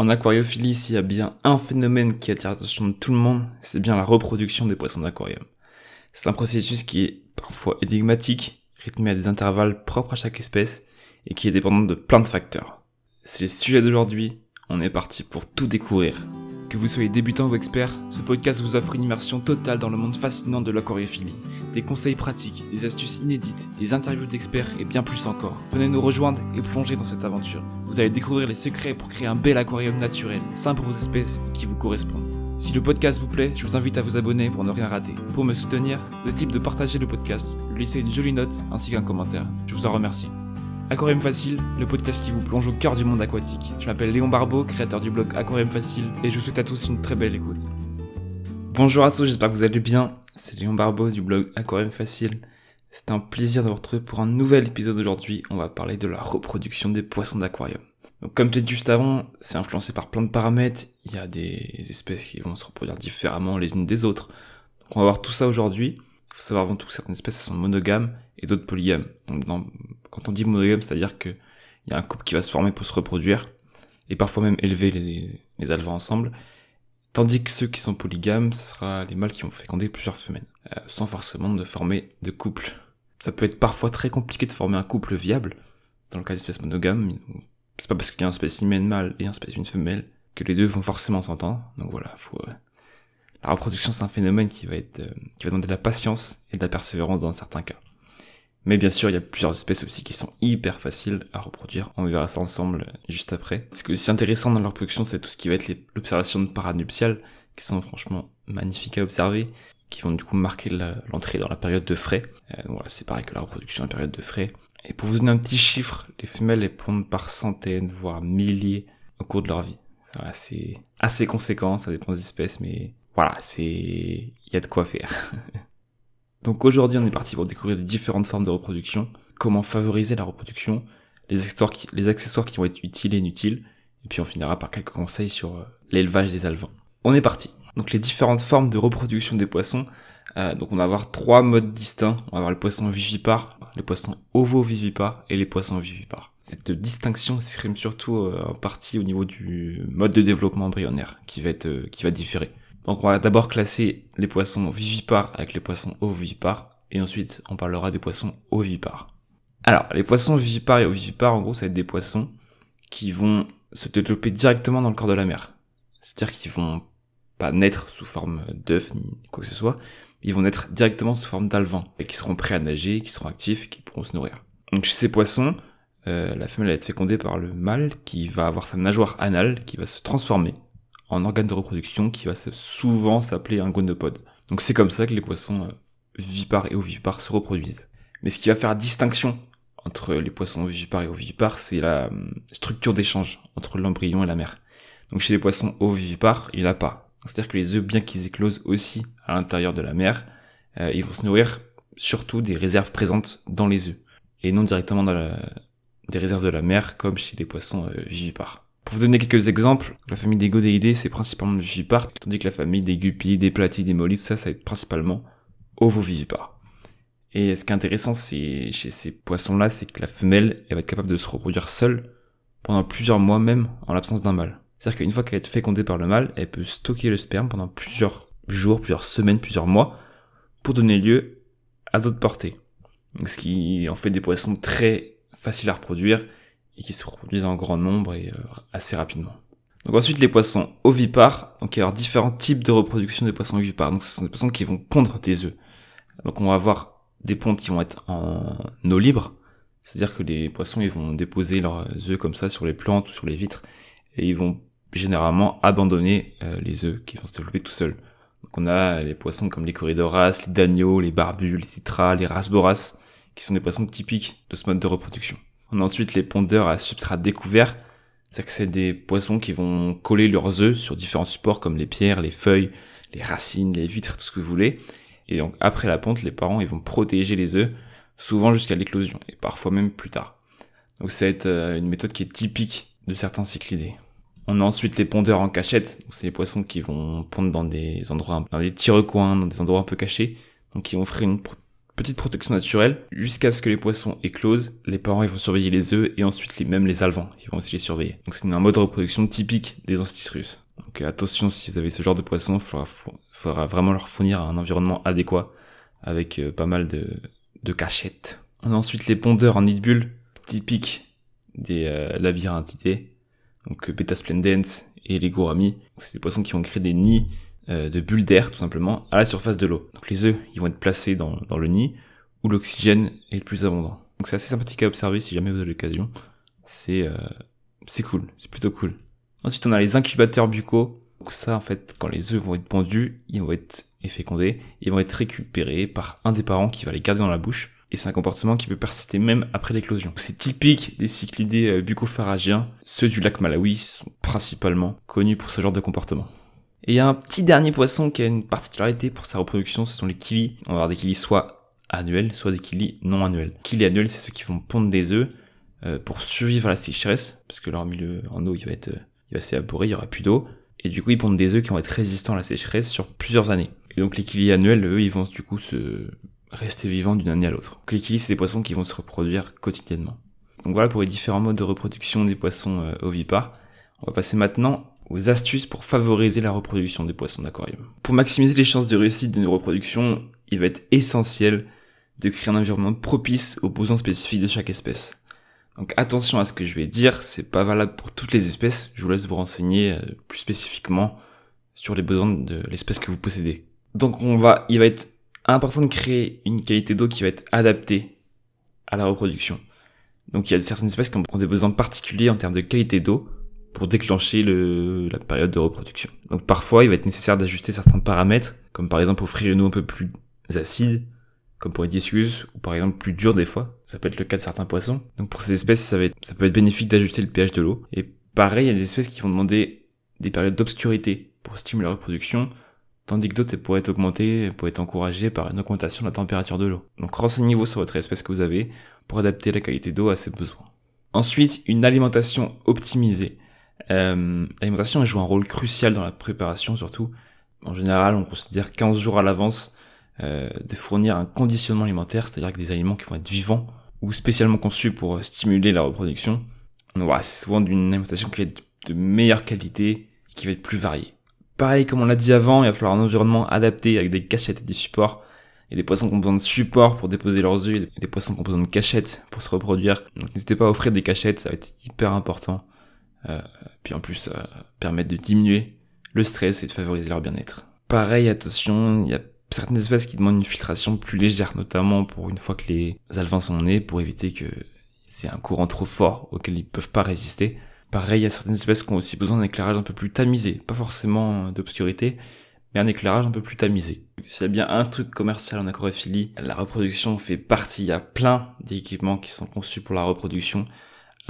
En aquariophilie, s'il y a bien un phénomène qui attire l'attention de tout le monde, c'est bien la reproduction des poissons d'aquarium. C'est un processus qui est parfois énigmatique, rythmé à des intervalles propres à chaque espèce et qui est dépendant de plein de facteurs. C'est le sujet d'aujourd'hui, on est parti pour tout découvrir. Que vous soyez débutant ou expert, ce podcast vous offre une immersion totale dans le monde fascinant de l'aquariophilie. Des conseils pratiques, des astuces inédites, des interviews d'experts et bien plus encore. Venez nous rejoindre et plonger dans cette aventure. Vous allez découvrir les secrets pour créer un bel aquarium naturel, sain pour vos espèces qui vous correspondent. Si le podcast vous plaît, je vous invite à vous abonner pour ne rien rater. Pour me soutenir, le type de partager le podcast, lui laisser une jolie note ainsi qu'un commentaire. Je vous en remercie. Aquarium Facile, le podcast qui vous plonge au cœur du monde aquatique. Je m'appelle Léon Barbeau, créateur du blog Aquarium Facile, et je vous souhaite à tous une très belle écoute. Bonjour à tous, j'espère que vous allez bien. C'est Léon Barbeau du blog Aquarium Facile. C'est un plaisir de vous retrouver pour un nouvel épisode aujourd'hui. On va parler de la reproduction des poissons d'aquarium. Donc comme j'ai dit juste avant, c'est influencé par plein de paramètres. Il y a des espèces qui vont se reproduire différemment les unes des autres. Donc on va voir tout ça aujourd'hui. Il faut savoir avant tout que certaines espèces elles sont monogames et d'autres polygames. Donc dans, quand on dit monogame, c'est-à-dire qu'il y a un couple qui va se former pour se reproduire et parfois même élever les, les ensemble. Tandis que ceux qui sont polygames, ce sera les mâles qui vont féconder plusieurs femelles, euh, sans forcément de former de couple. Ça peut être parfois très compliqué de former un couple viable, dans le cas d'espèces monogames. C'est pas parce qu'il y a un spécimen mâle et un spécimen femelle que les deux vont forcément s'entendre. Donc voilà, faut, euh, la reproduction, c'est un phénomène qui va être, euh, qui va demander de la patience et de la persévérance dans certains cas. Mais bien sûr, il y a plusieurs espèces aussi qui sont hyper faciles à reproduire. On verra ça ensemble euh, juste après. Ce qui est aussi intéressant dans leur reproduction, c'est tout ce qui va être l'observation de paranuptiales, qui sont franchement magnifiques à observer, qui vont du coup marquer l'entrée dans la période de frais. Euh, voilà, c'est pareil que la reproduction la période de frais. Et pour vous donner un petit chiffre, les femelles les pondent par centaines, voire milliers au cours de leur vie. C'est assez conséquent, ça dépend des espèces, mais voilà, c'est, il y a de quoi faire. Donc aujourd'hui, on est parti pour découvrir les différentes formes de reproduction, comment favoriser la reproduction, les accessoires qui, les vont être utiles et inutiles, et puis on finira par quelques conseils sur euh, l'élevage des alevins. On est parti. Donc les différentes formes de reproduction des poissons. Euh, donc on va avoir trois modes distincts. On va avoir le poisson vivipare, les poissons ovovivipares et les poissons vivipares. Cette distinction s'exprime surtout euh, en partie au niveau du mode de développement embryonnaire qui va être qui va différer. Donc on va d'abord classer les poissons vivipares avec les poissons ovipares, et ensuite on parlera des poissons ovipares. Alors, les poissons vivipares et ovipares, en gros, ça va être des poissons qui vont se développer directement dans le corps de la mer. C'est-à-dire qu'ils vont pas naître sous forme d'œuf ni quoi que ce soit, ils vont naître directement sous forme d'alevins, et qui seront prêts à nager, qui seront actifs, qui pourront se nourrir. Donc chez ces poissons, euh, la femelle va être fécondée par le mâle, qui va avoir sa nageoire anale, qui va se transformer en organe de reproduction qui va souvent s'appeler un gonopode. Donc c'est comme ça que les poissons euh, vivipares et ovivipares se reproduisent. Mais ce qui va faire distinction entre les poissons vivipares et ovivipares, c'est la euh, structure d'échange entre l'embryon et la mère. Donc chez les poissons ovivipares, il n'y en a pas. C'est-à-dire que les œufs, bien qu'ils éclosent aussi à l'intérieur de la mère, euh, ils vont se nourrir surtout des réserves présentes dans les œufs, et non directement dans la, des réserves de la mer comme chez les poissons vivipares. Pour vous donner quelques exemples, la famille des Godéidés, c'est principalement vivipares, tandis que la famille des Guppies, des Platies, des Mollies, tout ça, ça va être principalement ovovivipares. Et ce qui est intéressant chez ces poissons-là, c'est que la femelle, elle va être capable de se reproduire seule pendant plusieurs mois même en l'absence d'un mâle. C'est-à-dire qu'une fois qu'elle est fécondée par le mâle, elle peut stocker le sperme pendant plusieurs jours, plusieurs semaines, plusieurs mois, pour donner lieu à d'autres portées. Donc ce qui en fait des poissons très faciles à reproduire et qui se reproduisent en grand nombre et euh, assez rapidement. Donc ensuite les poissons ovipares, donc il y a différents types de reproduction des poissons ovipares. Donc ce sont des poissons qui vont pondre des œufs. Donc on va avoir des pontes qui vont être en eau libre, c'est-à-dire que les poissons ils vont déposer leurs œufs comme ça sur les plantes ou sur les vitres et ils vont généralement abandonner euh, les œufs qui vont se développer tout seuls. Donc on a les poissons comme les corridoras, les dagneaux, les barbus, les titras, les rasboras, qui sont des poissons typiques de ce mode de reproduction. On a ensuite les pondeurs à substrat découvert. C'est que c'est des poissons qui vont coller leurs œufs sur différents supports comme les pierres, les feuilles, les racines, les vitres, tout ce que vous voulez. Et donc après la ponte, les parents ils vont protéger les œufs, souvent jusqu'à l'éclosion, et parfois même plus tard. Donc ça euh, une méthode qui est typique de certains cyclidés. On a ensuite les pondeurs en cachette, donc c'est les poissons qui vont pondre dans des endroits, dans des petits recoins, dans des endroits un peu cachés, donc qui vont offrir une petite protection naturelle, jusqu'à ce que les poissons éclosent, les parents ils vont surveiller les œufs, et ensuite les, même les alevins, ils vont aussi les surveiller. Donc c'est un mode de reproduction typique des russes. Donc attention, si vous avez ce genre de poissons, il faudra, vraiment leur fournir un environnement adéquat, avec euh, pas mal de, cachettes. On a ensuite les pondeurs en nid bulle, typiques des euh, donc Beta splendens et les gouramis. C'est des poissons qui vont créer des nids euh, de bulles d'air tout simplement à la surface de l'eau. Donc les œufs, ils vont être placés dans, dans le nid où l'oxygène est le plus abondant. Donc c'est assez sympathique à observer si jamais vous avez l'occasion. C'est euh, c'est cool, c'est plutôt cool. Ensuite, on a les incubateurs buccaux. Donc ça, en fait, quand les œufs vont être pondus, ils vont être fécondés, ils vont être récupérés par un des parents qui va les garder dans la bouche. Et c'est un comportement qui peut persister même après l'éclosion. C'est typique des cyclidés euh, buccopharygiens. Ceux du lac Malawi sont principalement connus pour ce genre de comportement. Et il y a un petit dernier poisson qui a une particularité pour sa reproduction, ce sont les kilis. On va avoir des kilis soit annuels, soit des kilis non annuels. Kilis annuels, c'est ceux qui vont pondre des œufs euh, pour survivre à la sécheresse, parce que leur milieu en eau, il va être, il va il y aura plus d'eau. Et du coup, ils pondent des œufs qui vont être résistants à la sécheresse sur plusieurs années. Et donc les kilis annuels, eux, ils vont du coup se rester vivants d'une année à l'autre. Donc les kilis, c'est des poissons qui vont se reproduire quotidiennement. Donc voilà pour les différents modes de reproduction des poissons euh, ovipares. On va passer maintenant aux astuces pour favoriser la reproduction des poissons d'aquarium. Pour maximiser les chances de réussite de nos reproductions, il va être essentiel de créer un environnement propice aux besoins spécifiques de chaque espèce. Donc attention à ce que je vais dire, c'est pas valable pour toutes les espèces, je vous laisse vous renseigner euh, plus spécifiquement sur les besoins de l'espèce que vous possédez. Donc on va, il va être important de créer une qualité d'eau qui va être adaptée à la reproduction. Donc il y a certaines espèces qui ont des besoins particuliers en termes de qualité d'eau, pour déclencher le, la période de reproduction. Donc parfois, il va être nécessaire d'ajuster certains paramètres, comme par exemple offrir une eau un peu plus acide, comme pour les discus, ou par exemple plus dur des fois. Ça peut être le cas de certains poissons. Donc pour ces espèces, ça, va être, ça peut être bénéfique d'ajuster le pH de l'eau. Et pareil, il y a des espèces qui vont demander des périodes d'obscurité pour stimuler la reproduction, tandis que d'autres pourraient être augmentées, pourraient être encouragées par une augmentation de la température de l'eau. Donc renseignez-vous sur votre espèce que vous avez pour adapter la qualité d'eau à ses besoins. Ensuite, une alimentation optimisée. Euh, L'alimentation joue un rôle crucial dans la préparation surtout. En général, on considère 15 jours à l'avance euh, de fournir un conditionnement alimentaire, c'est-à-dire que des aliments qui vont être vivants ou spécialement conçus pour stimuler la reproduction. Voilà, c'est souvent d'une alimentation qui va être de meilleure qualité et qui va être plus variée. Pareil, comme on l'a dit avant, il va falloir un environnement adapté avec des cachettes et des supports. Il y a des poissons qui ont besoin de supports pour déposer leurs œufs, et des poissons qui ont besoin de cachettes pour se reproduire. Donc n'hésitez pas à offrir des cachettes, ça va être hyper important. Euh, puis en plus, euh, permettre de diminuer le stress et de favoriser leur bien-être. Pareil, attention, il y a certaines espèces qui demandent une filtration plus légère, notamment pour une fois que les alvins sont nés, pour éviter que c'est un courant trop fort auquel ils peuvent pas résister. Pareil, il y a certaines espèces qui ont aussi besoin d'un éclairage un peu plus tamisé, pas forcément d'obscurité, mais un éclairage un peu plus tamisé. S'il y bien un truc commercial en aquariophilie, la reproduction fait partie. Il y a plein d'équipements qui sont conçus pour la reproduction.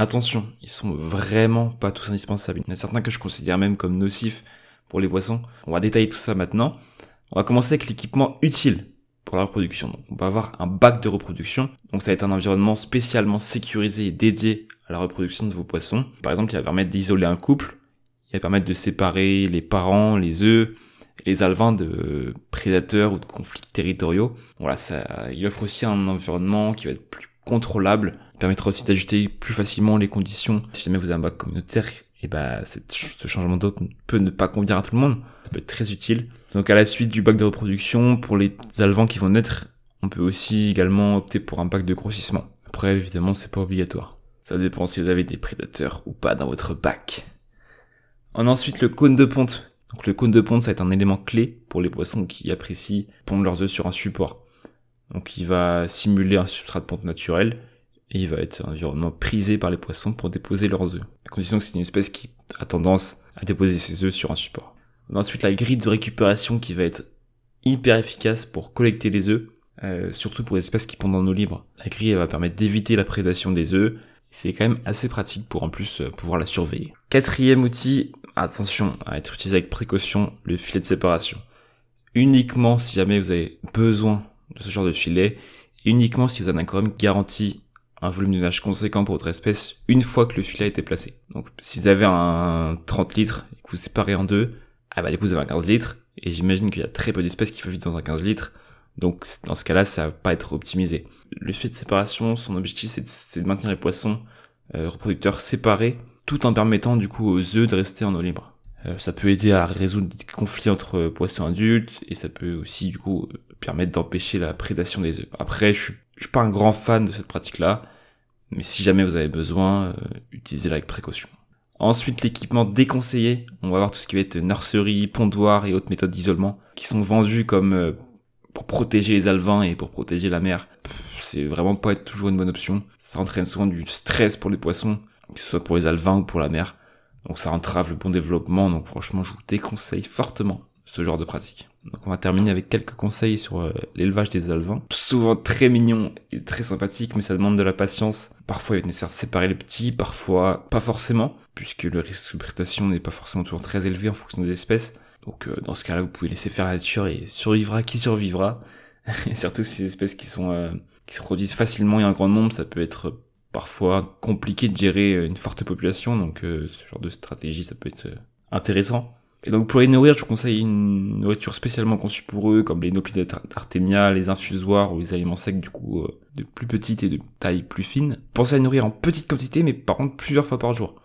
Attention, ils sont vraiment pas tous indispensables. Il y en a certains que je considère même comme nocifs pour les poissons. On va détailler tout ça maintenant. On va commencer avec l'équipement utile pour la reproduction. Donc, on va avoir un bac de reproduction. Donc ça va être un environnement spécialement sécurisé et dédié à la reproduction de vos poissons. Par exemple, il va permettre d'isoler un couple, il va permettre de séparer les parents, les œufs, les alevins de prédateurs ou de conflits territoriaux. Voilà, ça, il offre aussi un environnement qui va être plus contrôlable permettra aussi d'ajuster plus facilement les conditions. Si jamais vous avez un bac communautaire, et eh bah, ce changement d'eau peut ne pas convenir à tout le monde. Ça peut être très utile. Donc à la suite du bac de reproduction, pour les alevins qui vont naître, on peut aussi également opter pour un bac de grossissement. Après, évidemment, c'est pas obligatoire. Ça dépend si vous avez des prédateurs ou pas dans votre bac. On a ensuite le cône de ponte. Donc le cône de ponte, ça va être un élément clé pour les poissons qui apprécient pondre leurs œufs sur un support. Donc il va simuler un substrat de ponte naturel et il va être un environnement prisé par les poissons pour déposer leurs œufs, à condition que c'est une espèce qui a tendance à déposer ses œufs sur un support. ensuite la grille de récupération qui va être hyper efficace pour collecter les œufs, euh, surtout pour les espèces qui pondent en eau libre. La grille va permettre d'éviter la prédation des œufs, c'est quand même assez pratique pour en plus euh, pouvoir la surveiller. Quatrième outil, attention à être utilisé avec précaution, le filet de séparation. Uniquement si jamais vous avez besoin de ce genre de filet, uniquement si vous avez un quorum garanti un volume de nage conséquent pour votre espèce une fois que le filet a été placé. Donc si vous avez un 30 litres et que vous séparez en deux, ah bah du coup vous avez un 15 litres, et j'imagine qu'il y a très peu d'espèces qui peuvent vivre dans un 15 litres, Donc dans ce cas-là, ça va pas être optimisé. Le fait de séparation, son objectif c'est de, maintenir les poissons euh, reproducteurs séparés, tout en permettant du coup aux œufs de rester en eau libre. Euh, ça peut aider à résoudre des conflits entre poissons adultes et ça peut aussi du coup permettre d'empêcher la prédation des œufs. Après, je suis, suis pas un grand fan de cette pratique-là, mais si jamais vous avez besoin, euh, utilisez-la avec précaution. Ensuite, l'équipement déconseillé, on va voir tout ce qui va être nurserie, pondoir et autres méthodes d'isolement qui sont vendues comme euh, pour protéger les alevins et pour protéger la mer. C'est vraiment pas toujours une bonne option. Ça entraîne souvent du stress pour les poissons, que ce soit pour les alevins ou pour la mer. Donc ça entrave le bon développement, donc franchement je vous déconseille fortement ce genre de pratique. Donc on va terminer avec quelques conseils sur euh, l'élevage des alevins. Souvent très mignon et très sympathique, mais ça demande de la patience. Parfois il est nécessaire de séparer les petits, parfois pas forcément, puisque le risque de prédation n'est pas forcément toujours très élevé en fonction des espèces. Donc euh, dans ce cas-là, vous pouvez laisser faire la nature et survivra qui survivra. et surtout ces espèces qui sont euh, qui se produisent facilement et en grand nombre, ça peut être parfois compliqué de gérer une forte population, donc ce genre de stratégie ça peut être intéressant. Et donc pour les nourrir, je vous conseille une nourriture spécialement conçue pour eux, comme les noplides artémia, les infusoires ou les aliments secs du coup euh, de plus petite et de taille plus fine. Pensez à les nourrir en petite quantité, mais par contre plusieurs fois par jour.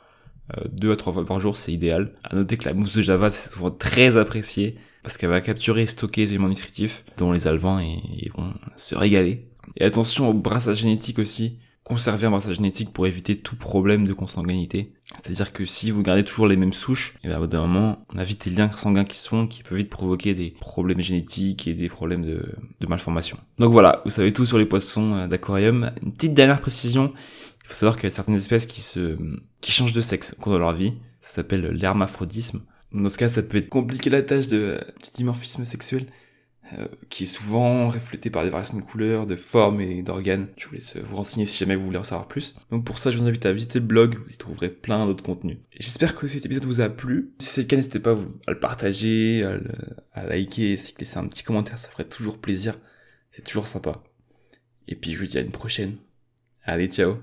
Euh, deux à trois fois par jour, c'est idéal. À noter que la mousse de Java, c'est souvent très apprécié parce qu'elle va capturer et stocker les éléments nutritifs dont les alevins et, vont se régaler. Et attention au brassage génétique aussi conserver un brassage génétique pour éviter tout problème de consanguinité. C'est-à-dire que si vous gardez toujours les mêmes souches, et eh à bout d'un moment, on a vite les liens sanguins qui se font, qui peuvent vite provoquer des problèmes génétiques et des problèmes de, de malformation. Donc voilà, vous savez tout sur les poissons euh, d'aquarium. Une petite dernière précision, il faut savoir qu'il y a certaines espèces qui se, qui changent de sexe au cours de leur vie. Ça s'appelle l'hermaphrodisme. Dans ce cas, ça peut être compliqué la tâche de, du dimorphisme sexuel. Euh, qui est souvent reflété par des variations de couleurs, de formes et d'organes. Je vous laisse vous renseigner si jamais vous voulez en savoir plus. Donc pour ça, je vous invite à visiter le blog, vous y trouverez plein d'autres contenus. J'espère que cet épisode vous a plu. Si c'est le cas, n'hésitez pas à le partager, à, à liker, à laisser un petit commentaire, ça ferait toujours plaisir. C'est toujours sympa. Et puis je vous dis à une prochaine. Allez, ciao